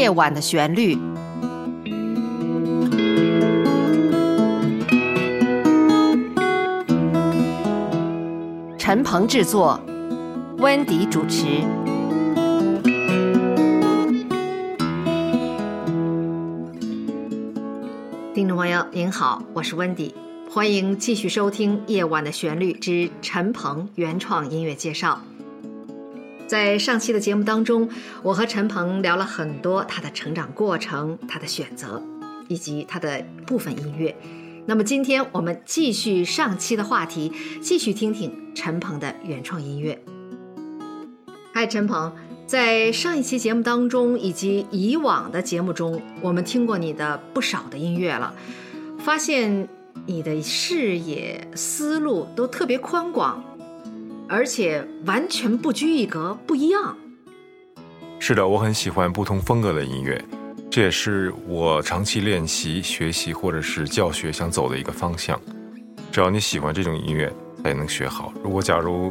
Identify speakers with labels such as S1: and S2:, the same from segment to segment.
S1: 夜晚的旋律》。陈鹏制作，温迪主持。听众朋友您好，我是温迪，欢迎继续收听《夜晚的旋律》之陈鹏原创音乐介绍。在上期的节目当中，我和陈鹏聊了很多他的成长过程、他的选择，以及他的部分音乐。那么今天我们继续上期的话题，继续听听陈鹏的原创音乐。嗨，陈鹏，在上一期节目当中以及以往的节目中，我们听过你的不少的音乐了，发现你的视野、思路都特别宽广，而且完全不拘一格，不一样。
S2: 是的，我很喜欢不同风格的音乐。这也是我长期练习、学习或者是教学想走的一个方向。只要你喜欢这种音乐，才能学好。如果假如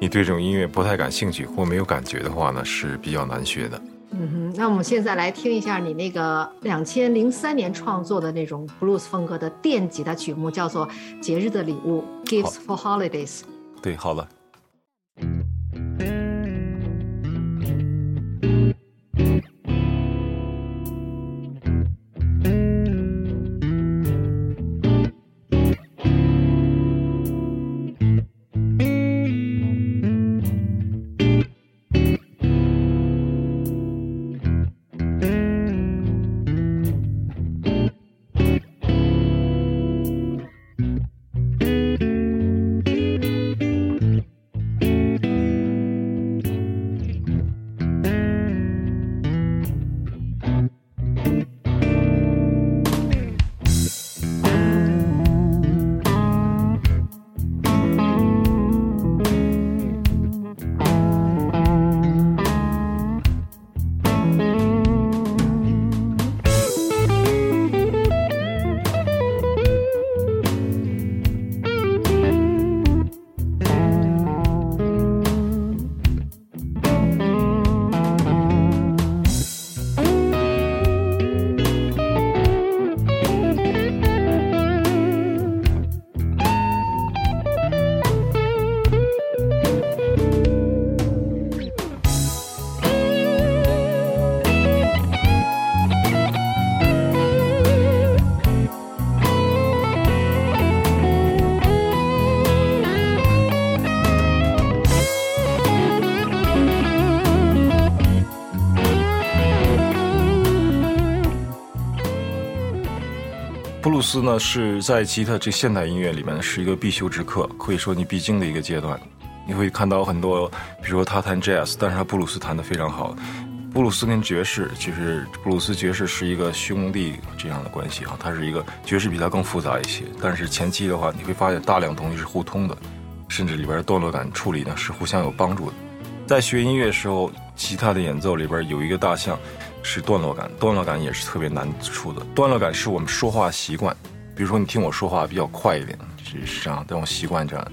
S2: 你对这种音乐不太感兴趣或没有感觉的话呢，是比较难学的。
S1: 嗯哼，那我们现在来听一下你那个两千零三年创作的那种 blues 风格的电吉他曲目，叫做《节日的礼物》（Gifts for Holidays）。
S2: 对，好了。Thank you. 斯呢是在吉他这现代音乐里面是一个必修之课，可以说你必经的一个阶段。你会看到很多，比如说他弹 jazz，但是他布鲁斯弹得非常好。布鲁斯跟爵士，其实布鲁斯爵士是一个兄弟这样的关系啊，它是一个爵士比它更复杂一些。但是前期的话，你会发现大量东西是互通的，甚至里边的段落感处理呢是互相有帮助的。在学音乐时候，吉他的演奏里边有一个大项。是段落感，段落感也是特别难处的。段落感是我们说话习惯，比如说你听我说话比较快一点，是是这样，但我习惯这样。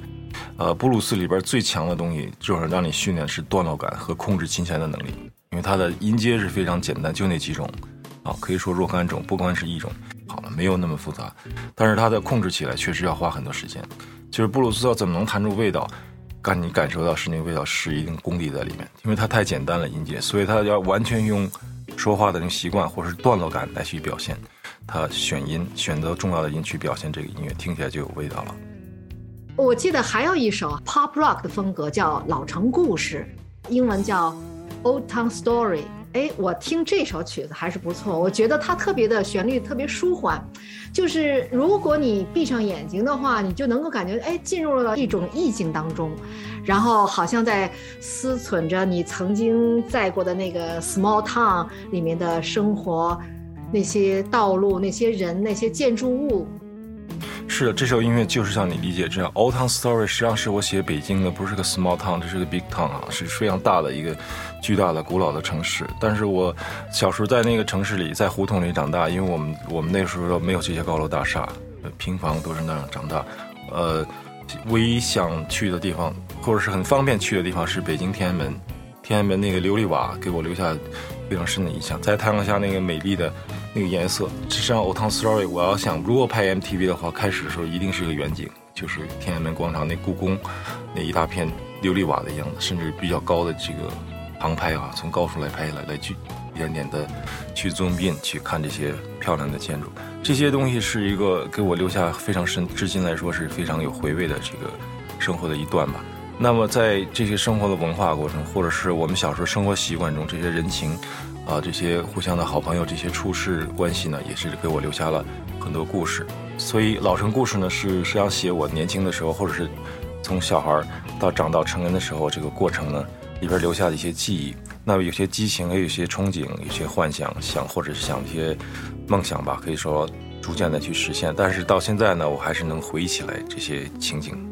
S2: 呃，布鲁斯里边最强的东西就是让你训练是段落感和控制琴弦的能力，因为它的音阶是非常简单，就那几种，啊，可以说若干种，不光是一种。好了，没有那么复杂，但是它的控制起来确实要花很多时间。就是布鲁斯要怎么能弹出味道，让你感受到是那个味道，是一定功底在里面，因为它太简单了音阶，所以它要完全用。说话的那个习惯或者是段落感来去表现，他选音选择重要的音去表现这个音乐，听起来就有味道了。
S1: 我记得还有一首 pop rock 的风格叫《老城故事》，英文叫 Old Town Story。哎，我听这首曲子还是不错，我觉得它特别的旋律特别舒缓，就是如果你闭上眼睛的话，你就能够感觉哎进入了一种意境当中，然后好像在思忖着你曾经在过的那个 small town 里面的生活，那些道路、那些人、那些建筑物。
S2: 是的，这首音乐就是像你理解这样。Old Town Story 实际上是我写北京的，不是个 small town，这是个 big town 啊，是非常大的一个巨大的古老的城市。但是我小时候在那个城市里，在胡同里长大，因为我们我们那时候没有这些高楼大厦，平房都是那样长大。呃，唯一想去的地方，或者是很方便去的地方是北京天安门。天安门那个琉璃瓦给我留下非常深的印象。在太阳下那个美丽的那个颜色，实际上《Old Town Story》，我要想如果拍 MTV 的话，开始的时候一定是个远景，就是天安门广场那故宫那一大片琉璃瓦的样子，甚至比较高的这个航拍啊，从高处来拍来来去一点点的去 zoom in 去看这些漂亮的建筑。这些东西是一个给我留下非常深，至今来说是非常有回味的这个生活的一段吧。那么在这些生活的文化过程，或者是我们小时候生活习惯中，这些人情，啊，这些互相的好朋友，这些处事关系呢，也是给我留下了很多故事。所以老城故事呢，是实际上写我年轻的时候，或者是从小孩到长到成人的时候这个过程呢，里边留下的一些记忆。那么有些激情，也有些憧憬，有些幻想，想或者是想一些梦想吧，可以说逐渐的去实现。但是到现在呢，我还是能回忆起来这些情景。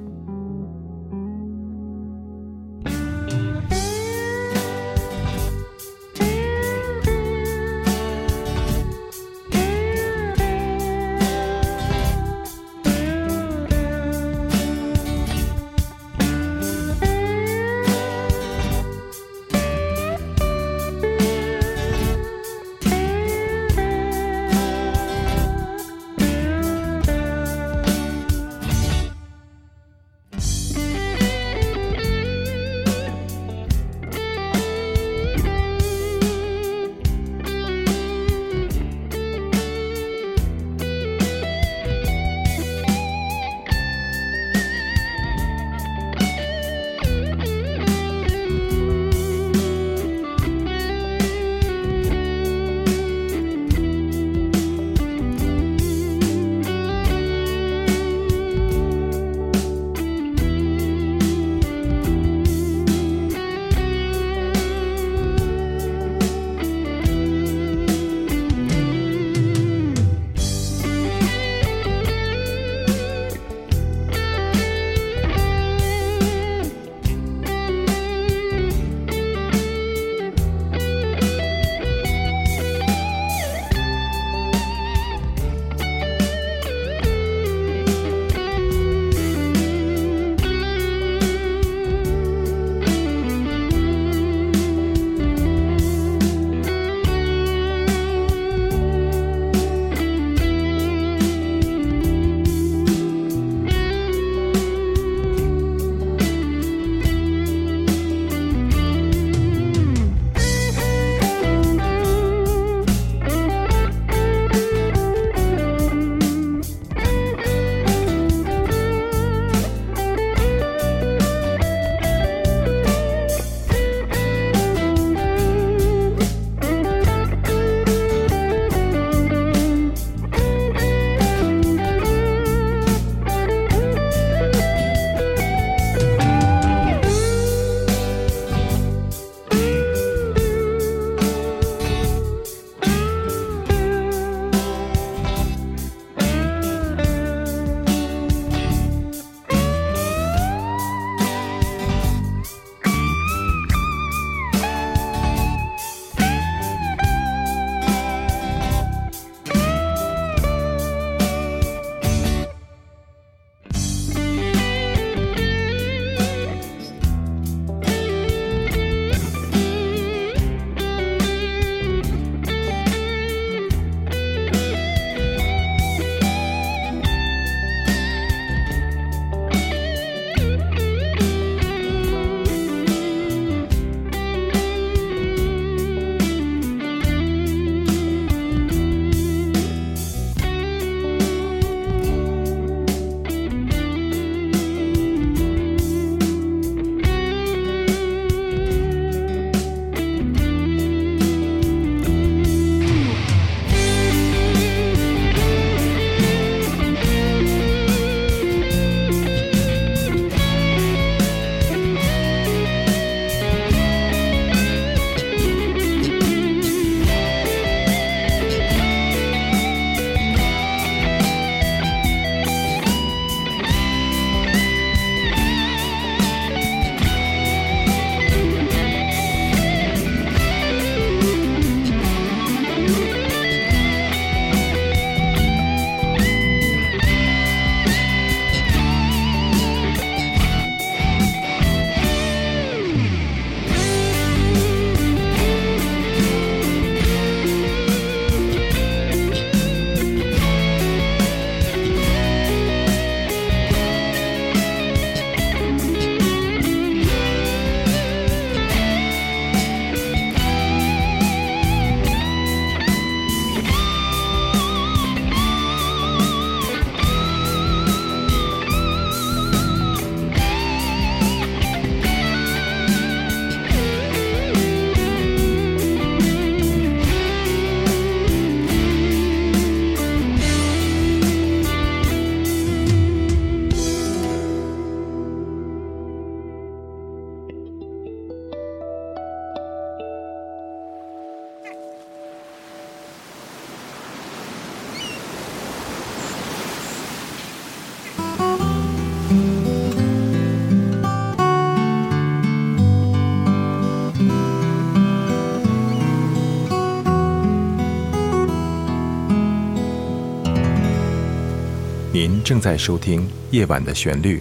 S3: 正在收听《夜晚的旋律》。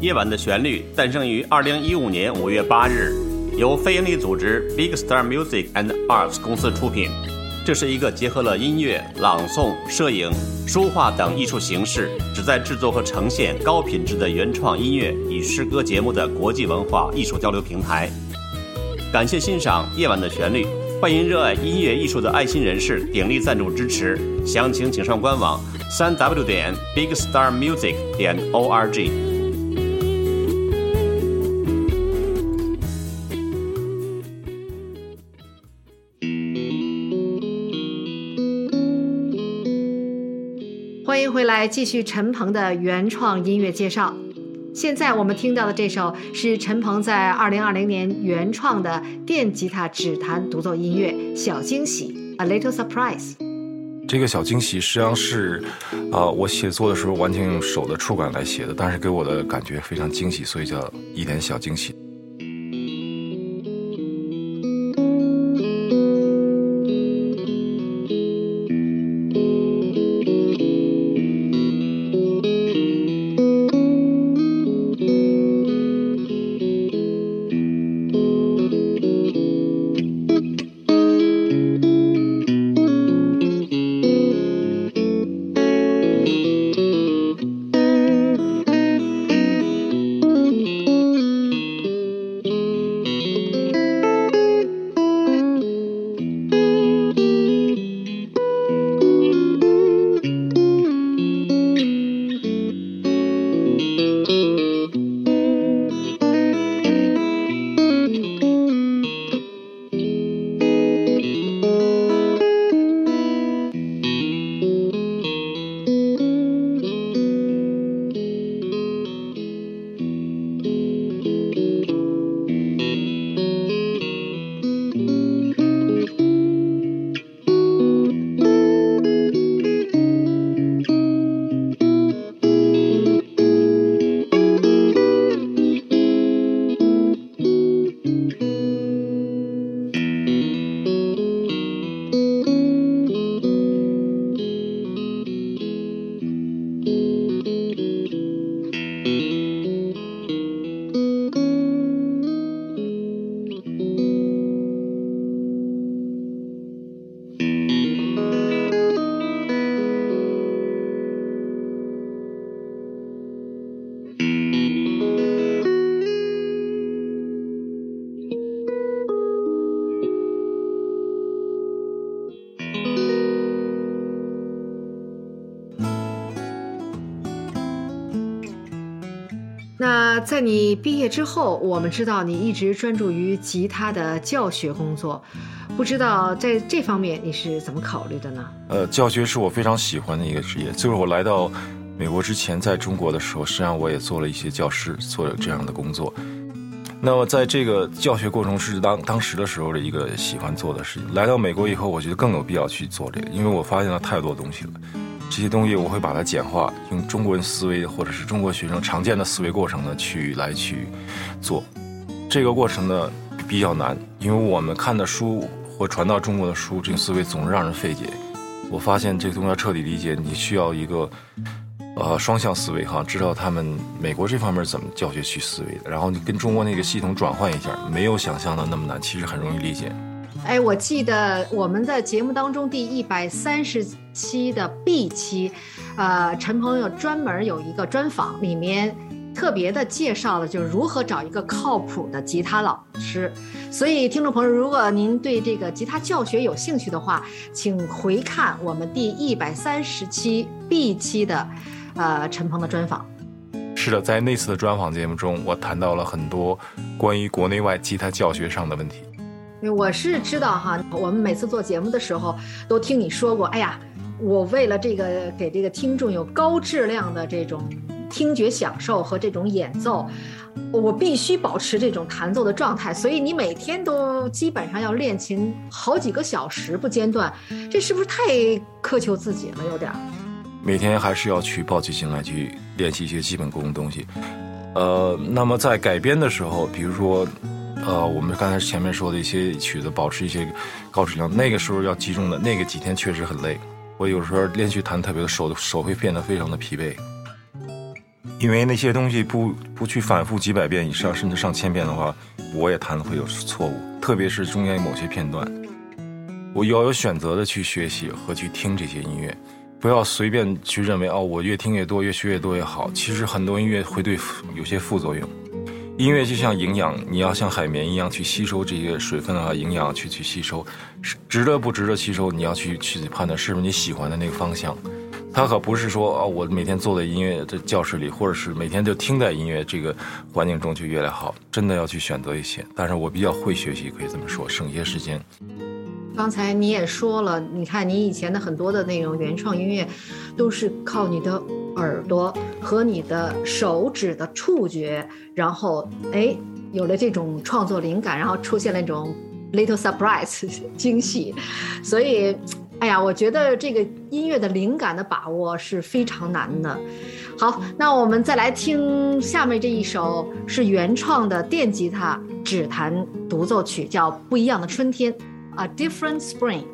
S4: 夜晚的旋律诞生于二零一五年五月八日，由非营利组织 Big Star Music and Arts 公司出品。这是一个结合了音乐、朗诵、摄影、书画等艺术形式，旨在制作和呈现高品质的原创音乐与诗歌节目的国际文化艺术交流平台。感谢欣赏《夜晚的旋律》，欢迎热爱音乐艺术的爱心人士鼎力赞助支持。详情请上官网：三 w 点 bigstarmusic 点 org。
S1: 来，继续陈鹏的原创音乐介绍。现在我们听到的这首是陈鹏在二零二零年原创的电吉他指弹独奏音乐《小惊喜》（A Little Surprise）。
S2: 这个小惊喜实际上是，呃，我写作的时候完全用手的触感来写的，但是给我的感觉非常惊喜，所以叫一点小惊喜。
S1: 在你毕业之后，我们知道你一直专注于吉他的教学工作，不知道在这方面你是怎么考虑的呢？
S2: 呃，教学是我非常喜欢的一个职业。就是我来到美国之前，在中国的时候，实际上我也做了一些教师，做了这样的工作。那么在这个教学过程是当当时的时候的一个喜欢做的事情。来到美国以后，我觉得更有必要去做这个，因为我发现了太多东西了。这些东西我会把它简化，用中国人思维或者是中国学生常见的思维过程呢去来去做。这个过程呢比较难，因为我们看的书或传到中国的书，这种思维总是让人费解。我发现这个东西要彻底理解，你需要一个呃双向思维哈，知道他们美国这方面怎么教学去思维的，然后你跟中国那个系统转换一下，没有想象的那么难，其实很容易理解。
S1: 哎，我记得我们在节目当中第一百三十期的 B 期，呃，陈朋友专门有一个专访，里面特别的介绍了就是如何找一个靠谱的吉他老师。所以，听众朋友，如果您对这个吉他教学有兴趣的话，请回看我们第一百三十期 B 期的，呃，陈鹏的专访。
S2: 是的，在那次的专访节目中，我谈到了很多关于国内外吉他教学上的问题。
S1: 我是知道哈，我们每次做节目的时候都听你说过，哎呀，我为了这个给这个听众有高质量的这种听觉享受和这种演奏，我必须保持这种弹奏的状态，所以你每天都基本上要练琴好几个小时不间断，这是不是太苛求自己了？有点儿。
S2: 每天还是要去抱起琴来去练习一些基本功的东西。呃，那么在改编的时候，比如说，呃，我们刚才前面说的一些曲子，保持一些高质量，那个时候要集中的那个几天确实很累。我有时候连续弹特别的手手会变得非常的疲惫，因为那些东西不不去反复几百遍以上，甚至上千遍的话，我也弹的会有错误，特别是中间某些片段，我要有选择的去学习和去听这些音乐。不要随便去认为哦，我越听越多，越学越多越好。其实很多音乐会对有些副作用。音乐就像营养，你要像海绵一样去吸收这些水分啊、营养去去吸收，值得不值得吸收，你要去去判断是不是你喜欢的那个方向。它可不是说啊，我每天坐在音乐的教室里，或者是每天就听在音乐这个环境中就越来越好。真的要去选择一些。但是我比较会学习，可以这么说，省些时间。
S1: 刚才你也说了，你看你以前的很多的那种原创音乐，都是靠你的耳朵和你的手指的触觉，然后哎有了这种创作灵感，然后出现了那种 little surprise 惊喜，所以哎呀，我觉得这个音乐的灵感的把握是非常难的。好，那我们再来听下面这一首是原创的电吉他指弹独奏曲，叫《不一样的春天》。a different spring.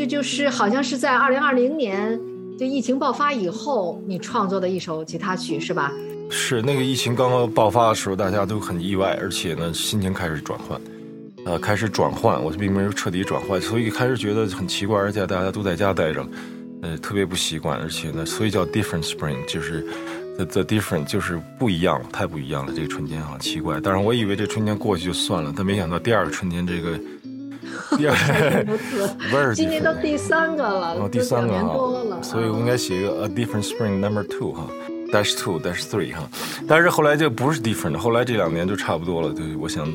S1: 这就是好像是在二零二零年，就疫情爆发以后，你创作的一首吉他曲是吧？
S2: 是那个疫情刚刚爆发的时候，大家都很意外，而且呢，心情开始转换，呃，开始转换，我并没有彻底转换，所以开始觉得很奇怪，而且大家都在家待着，呃，特别不习惯，而且呢，所以叫 different spring，就是 the the different，就是不一样，太不一样了，这个春天好奇怪。但是我以为这春天过去就算了，但没想到第二个春天这个。
S1: 第二个，今年都第三个了，哦，
S2: 第三个
S1: 了，
S2: 所以我应该写一个 A Different Spring Number Two 哈，Dash Two Dash Three 哈，但是后来就不是 Different，后来这两年就差不多了。对，我想，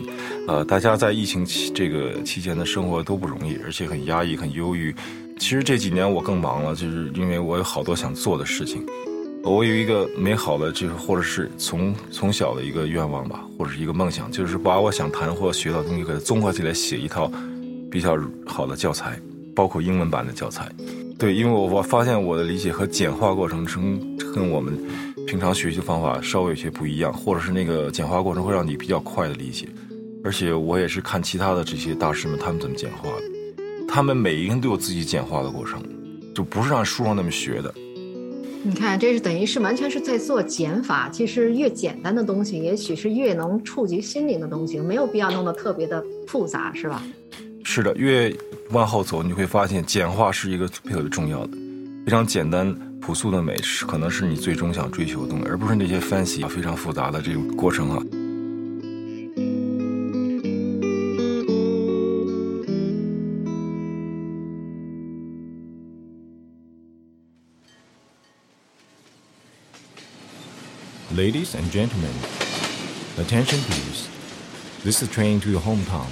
S2: 呃，大家在疫情期这个期间的生活都不容易，而且很压抑、很忧郁。其实这几年我更忙了，就是因为我有好多想做的事情。我有一个美好的，就是或者是从从小的一个愿望吧，或者是一个梦想，就是把我想谈或学到东西给它综合起来写一套。比较好的教材，包括英文版的教材。对，因为我我发现我的理解和简化过程中跟我们平常学习方法稍微有些不一样，或者是那个简化过程会让你比较快的理解。而且我也是看其他的这些大师们他们怎么简化的，他们每一个人都有自己简化的过程，就不是按书上那么学的。
S1: 你看，这是等于是完全是在做减法。其实越简单的东西，也许是越能触及心灵的东西，没有必要弄得特别的复杂，是吧？
S2: 是的，越往后走，你会发现简化是一个特别重要的，非常简单朴素的美，是可能是你最终想追求的东西，而不是那些 fancy 非常复杂的这种过程啊。
S3: Ladies and gentlemen, attention please. This is train to your hometown.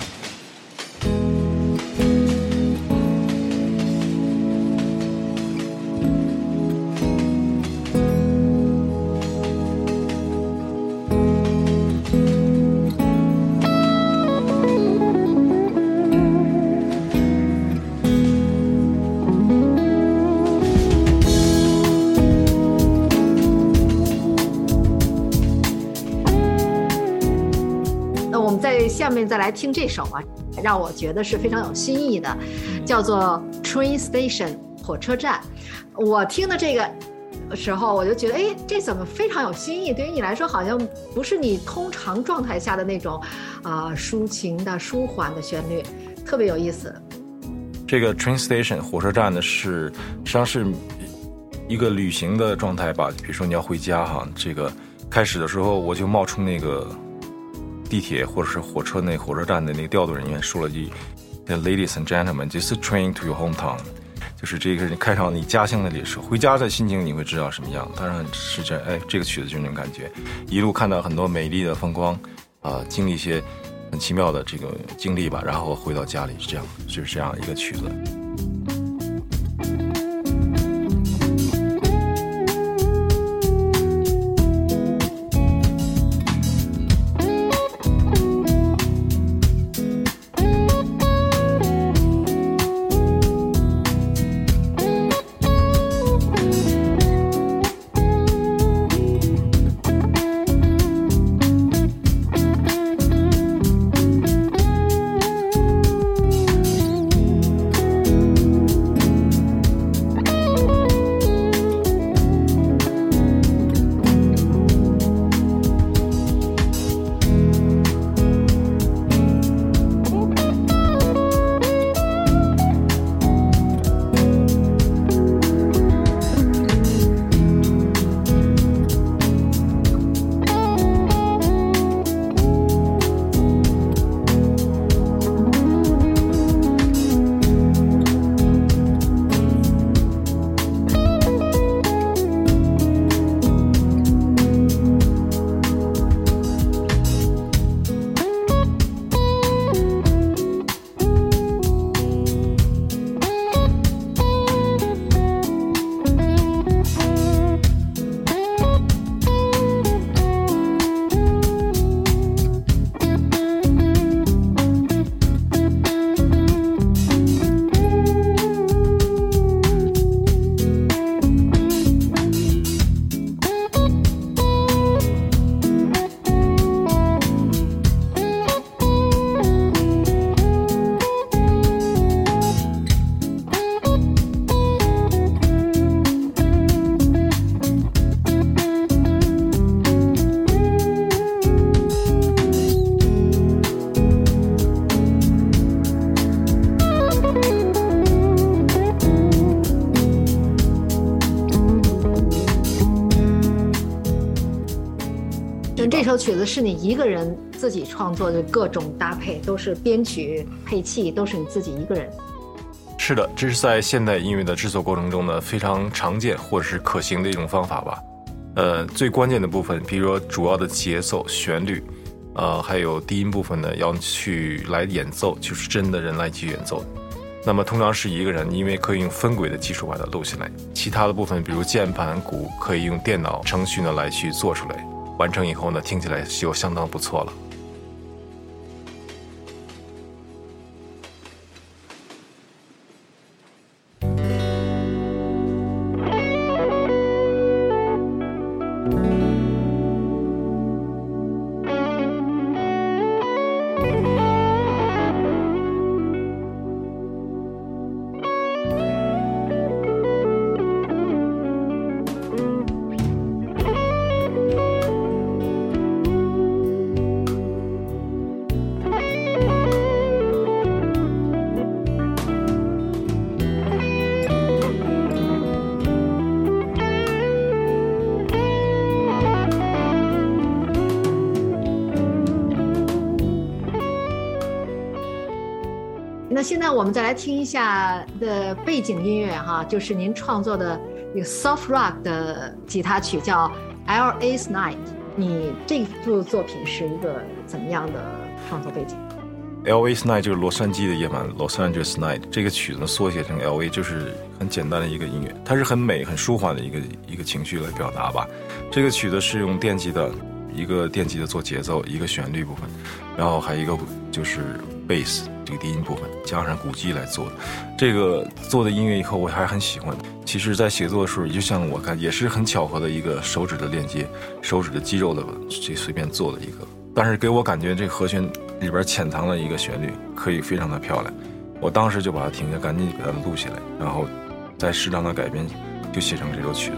S1: 听这首啊，让我觉得是非常有新意的，叫做《Train Station》火车站。我听的这个时候，我就觉得，哎，这怎么非常有新意？对于你来说，好像不是你通常状态下的那种啊抒情的、舒缓的旋律，特别有意思。
S2: 这个 Train Station 火车站呢，是实际上是一个旅行的状态吧。比如说你要回家哈，这个。开始的时候我就冒充那个地铁或者是火车那火车站的那个调度人员，说了句 “Ladies and gentlemen, this is train to your hometown”，就是这个你开上你家乡的列车，回家的心情你会知道什么样。当然是这哎，这个曲子就那种感觉，一路看到很多美丽的风光，啊，经历一些很奇妙的这个经历吧，然后回到家里是这样，就是这样一个曲子。
S1: 首曲子是你一个人自己创作的，各种搭配都是编曲配器，都是你自己一个人。
S2: 是的，这是在现代音乐的制作过程中呢非常常见或者是可行的一种方法吧。呃，最关键的部分，比如说主要的节奏、旋律，呃，还有低音部分呢，要去来演奏，就是真的人来去演奏。那么通常是一个人，因为可以用分轨的技术把它录下来。其他的部分，比如键盘、鼓，可以用电脑程序呢来去做出来。完成以后呢，听起来就相当不错了。
S1: 现在我们再来听一下的背景音乐哈，就是您创作的一个 soft rock 的吉他曲，叫《L.A.'s Night》。你这部作品是一个怎么样的创作背景
S2: ？L.A.'s Night 就是洛杉矶的夜晚，Los Angeles Night。这个曲子缩写成 L.A.，就是很简单的一个音乐，它是很美、很舒缓的一个一个情绪来表达吧。这个曲子是用电吉的一个电吉的做节奏，一个旋律部分，然后还有一个就是 bass。这个低音部分加上鼓机来做的，这个做的音乐以后我还很喜欢。其实，在写作的时候，就像我看，也是很巧合的一个手指的链接，手指的肌肉的这随便做的一个。但是给我感觉，这和弦里边潜藏了一个旋律，可以非常的漂亮。我当时就把它停下，赶紧给它录下来，然后再适当的改编，就写成这首曲子。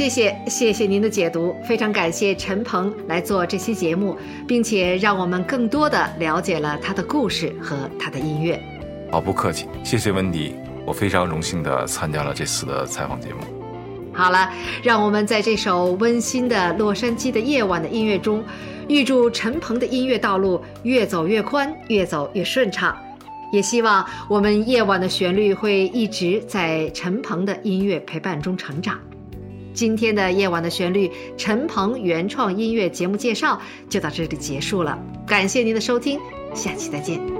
S1: 谢谢，谢谢您的解读，非常感谢陈鹏来做这期节目，并且让我们更多的了解了他的故事和他的音乐。
S2: 好，不客气，谢谢温迪，我非常荣幸的参加了这次的采访节目。
S1: 好了，让我们在这首温馨的洛杉矶的夜晚的音乐中，预祝陈鹏的音乐道路越走越宽，越走越顺畅。也希望我们夜晚的旋律会一直在陈鹏的音乐陪伴中成长。今天的夜晚的旋律，陈鹏原创音乐节目介绍就到这里结束了，感谢您的收听，下期再见。